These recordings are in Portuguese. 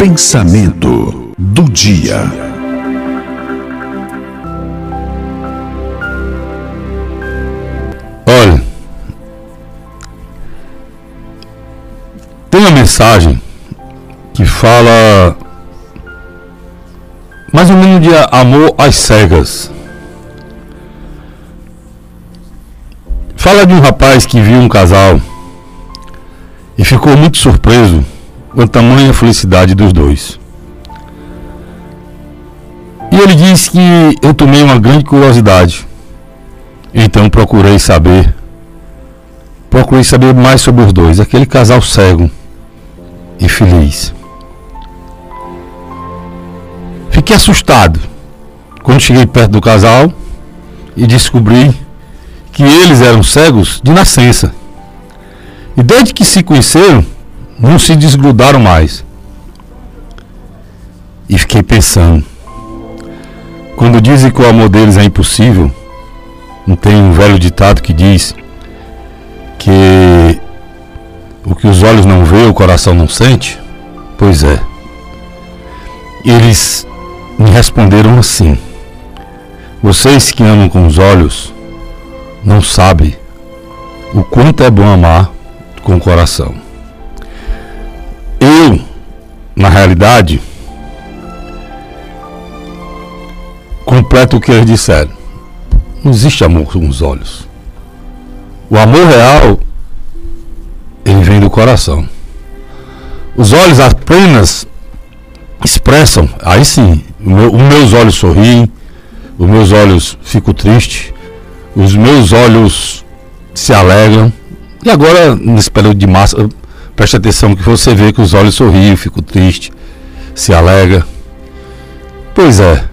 Pensamento do dia. Olha, tem uma mensagem que fala mais ou menos de amor às cegas. Fala de um rapaz que viu um casal e ficou muito surpreso com tamanha felicidade dos dois. E ele disse que eu tomei uma grande curiosidade. Então procurei saber. Procurei saber mais sobre os dois, aquele casal cego e feliz. Fiquei assustado quando cheguei perto do casal e descobri que eles eram cegos de nascença. E desde que se conheceram, não se desgrudaram mais. E fiquei pensando. Quando dizem que o amor deles é impossível, não tem um velho ditado que diz que o que os olhos não vê, o coração não sente? Pois é. Eles me responderam assim: Vocês que amam com os olhos não sabem o quanto é bom amar com o coração. Na realidade, completo o que eles disseram. Não existe amor com os olhos. O amor real, ele vem do coração. Os olhos apenas expressam, aí sim, meu, os meus olhos sorriem, os meus olhos ficam tristes, os meus olhos se alegram. E agora, nesse período de massa, preste atenção que você vê que os olhos sorriem, ficam tristes, se alegra. Pois é,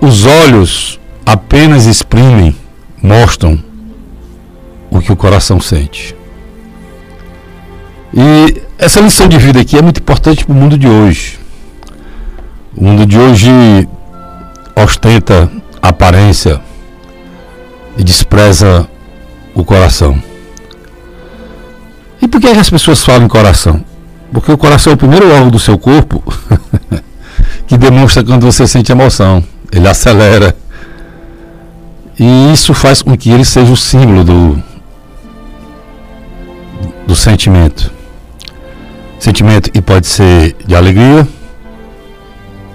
os olhos apenas exprimem, mostram o que o coração sente. E essa lição de vida aqui é muito importante para o mundo de hoje. O mundo de hoje ostenta aparência e despreza o coração. Por que, é que as pessoas falam em coração? Porque o coração é o primeiro órgão do seu corpo que demonstra quando você sente emoção. Ele acelera. E isso faz com que ele seja o símbolo do, do sentimento. Sentimento que pode ser de alegria,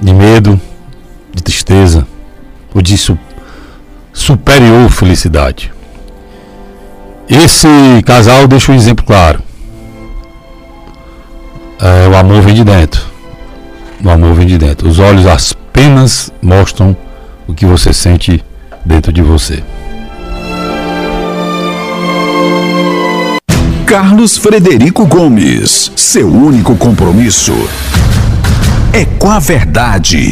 de medo, de tristeza, ou de su superior felicidade. Esse casal deixa um exemplo claro. É, o amor vem de dentro. O amor vem de dentro. Os olhos apenas mostram o que você sente dentro de você. Carlos Frederico Gomes, seu único compromisso é com a verdade.